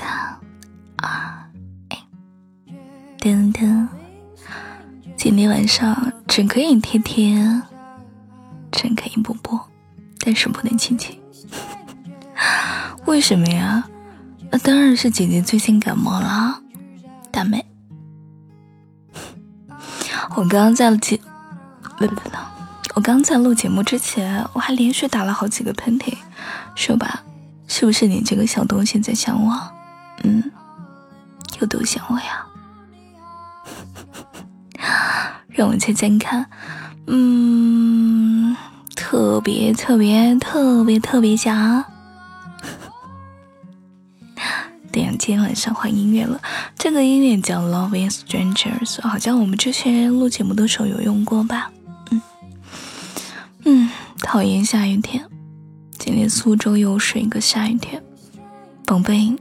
三二一，噔噔！今天晚上只可以贴贴，只可以播播，但是不能亲亲。为什么呀？那当然是姐姐最近感冒了，大妹。我刚刚在节，不不不，我刚在录节目之前，我还连续打了好几个喷嚏，说吧，是不是你这个小东西在想我？嗯，有多想我呀？让我猜猜看，嗯，特别特别特别特别想。对呀，今天晚上换音乐了，这个音乐叫《Love Is Strangers》，好像我们之前录节目的时候有用过吧？嗯嗯，讨厌下雨天，今天苏州又是一个下雨天，宝贝，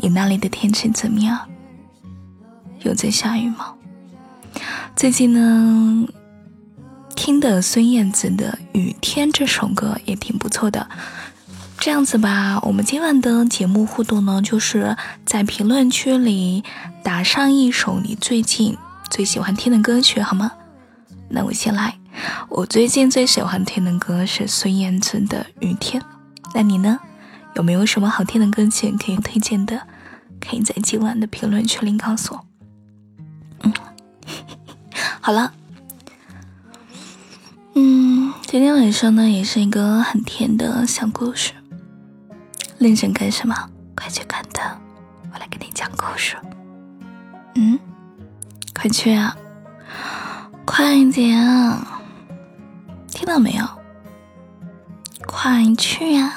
你那里的天气怎么样？有在下雨吗？最近呢，听的孙燕姿的《雨天》这首歌也挺不错的。这样子吧，我们今晚的节目互动呢，就是在评论区里打上一首你最近最喜欢听的歌曲，好吗？那我先来，我最近最喜欢听的歌是孙燕姿的《雨天》，那你呢？有没有什么好听的歌曲可以推荐的？可以在今晚的评论区里告诉我。嗯，好了，嗯，今天晚上呢，也是一个很甜的小故事。认真干什么？快去看灯！我来给你讲故事。嗯，快去啊！快一点！听到没有？快去呀！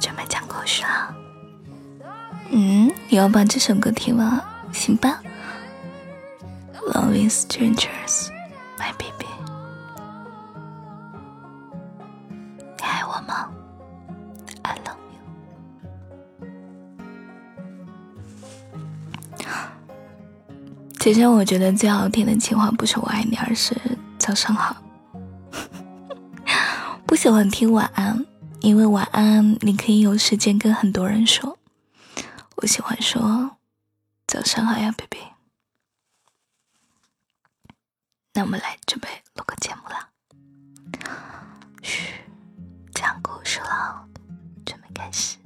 准备讲故事了。嗯，你要把这首歌听完。行吧 Loving strangers, my baby。你爱我吗？I love you。其实我觉得最好听的情话不是我爱你，而是早上好。不喜欢听晚安，因为晚安你可以有时间跟很多人说。我喜欢说。早上好呀，baby。那我们来准备录个节目了。嘘，讲故事了，准备开始。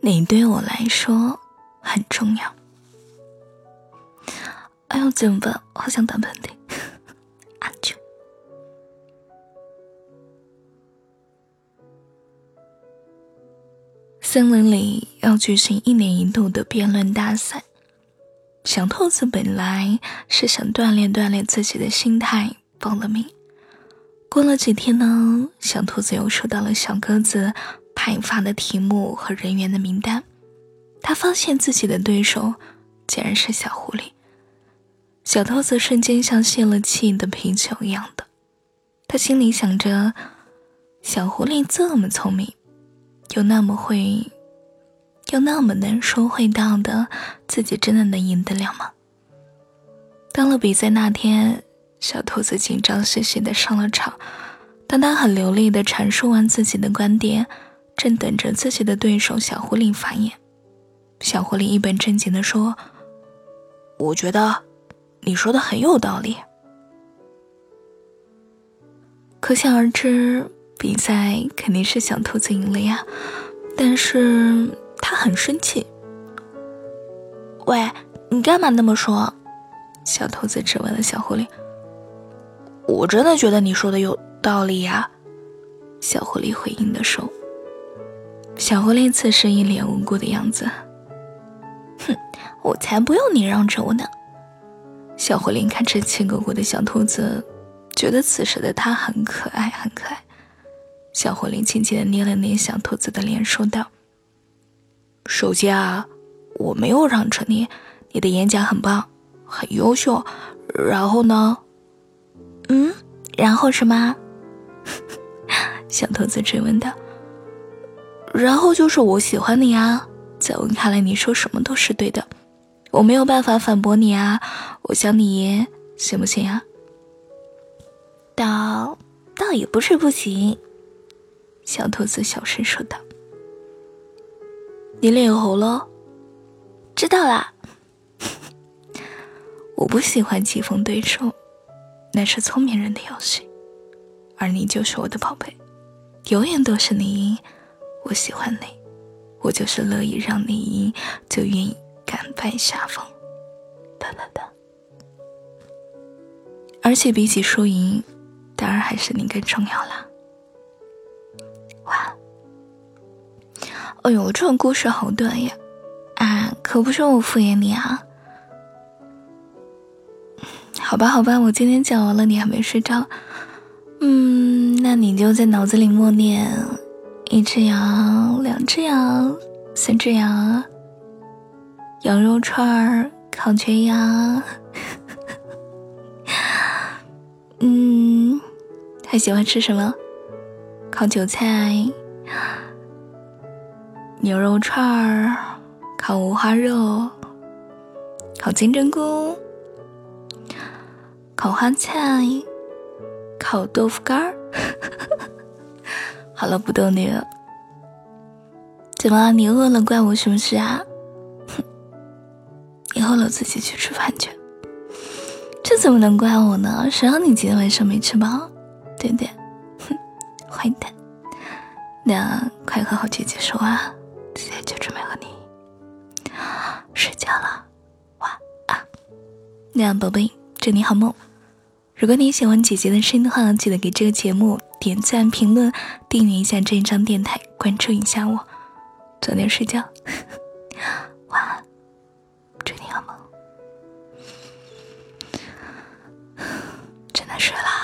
你对我来说很重要。哎呦，怎么办？好想打喷嚏。森林里要举行一年一度的辩论大赛，小兔子本来是想锻炼锻炼自己的心态，报了名。过了几天呢，小兔子又收到了小鸽子派发的题目和人员的名单，他发现自己的对手竟然是小狐狸。小兔子瞬间像泄了气的皮球一样的，他心里想着：小狐狸这么聪明。又那么会，又那么能说会道的，自己真的能赢得了吗？到了比赛那天，小兔子紧张兮兮的上了场。当他很流利的阐述完自己的观点，正等着自己的对手小狐狸发言，小狐狸一本正经的说：“我觉得你说的很有道理。”可想而知。比赛肯定是小兔子赢了呀，但是他很生气。喂，你干嘛那么说？小兔子质问了小狐狸。我真的觉得你说的有道理呀，小狐狸回应的说。小狐狸此时一脸无辜的样子。哼，我才不用你让着我呢。小狐狸看着气鼓鼓的小兔子，觉得此时的他很可爱，很可爱。小狐狸轻轻的捏了捏小兔子的脸，说道：“首先啊，我没有让着你，你的演讲很棒，很优秀。然后呢？嗯，然后什么？” 小兔子追问道。“然后就是我喜欢你啊，在我看来，你说什么都是对的，我没有办法反驳你啊！我想你行不行啊？倒倒也不是不行。小兔子小声说道：“你脸红了？知道啦。我不喜欢棋逢对手，那是聪明人的游戏，而你就是我的宝贝，永远都是你赢。我喜欢你，我就是乐意让你赢，就愿意甘拜下风。哒哒哒。而且比起输赢，当然还是你更重要啦。”哎呦，这种故事好短呀！啊，可不是我敷衍你啊。好吧，好吧，我今天讲完了，你还没睡着。嗯，那你就在脑子里默念：一只羊，两只羊，三只羊，羊肉串儿，烤全羊。嗯，还喜欢吃什么？烤韭菜、牛肉串儿、烤五花肉、烤金针菇、烤花菜、烤豆腐干儿。好了，不逗你了。怎么，你饿了怪我是不是啊？哼，你饿了自己去吃饭去。这怎么能怪我呢？谁让你今天晚上没吃饱，对不对？哼 坏蛋，那快和好姐姐说啊，姐姐就准备和你睡觉了，晚安。那样宝贝，祝你好梦。如果你喜欢姐姐的声音的话，记得给这个节目点赞、评论、订阅一下这一张电台，关注一下我，早点睡觉，晚安，祝你好梦。真的睡了。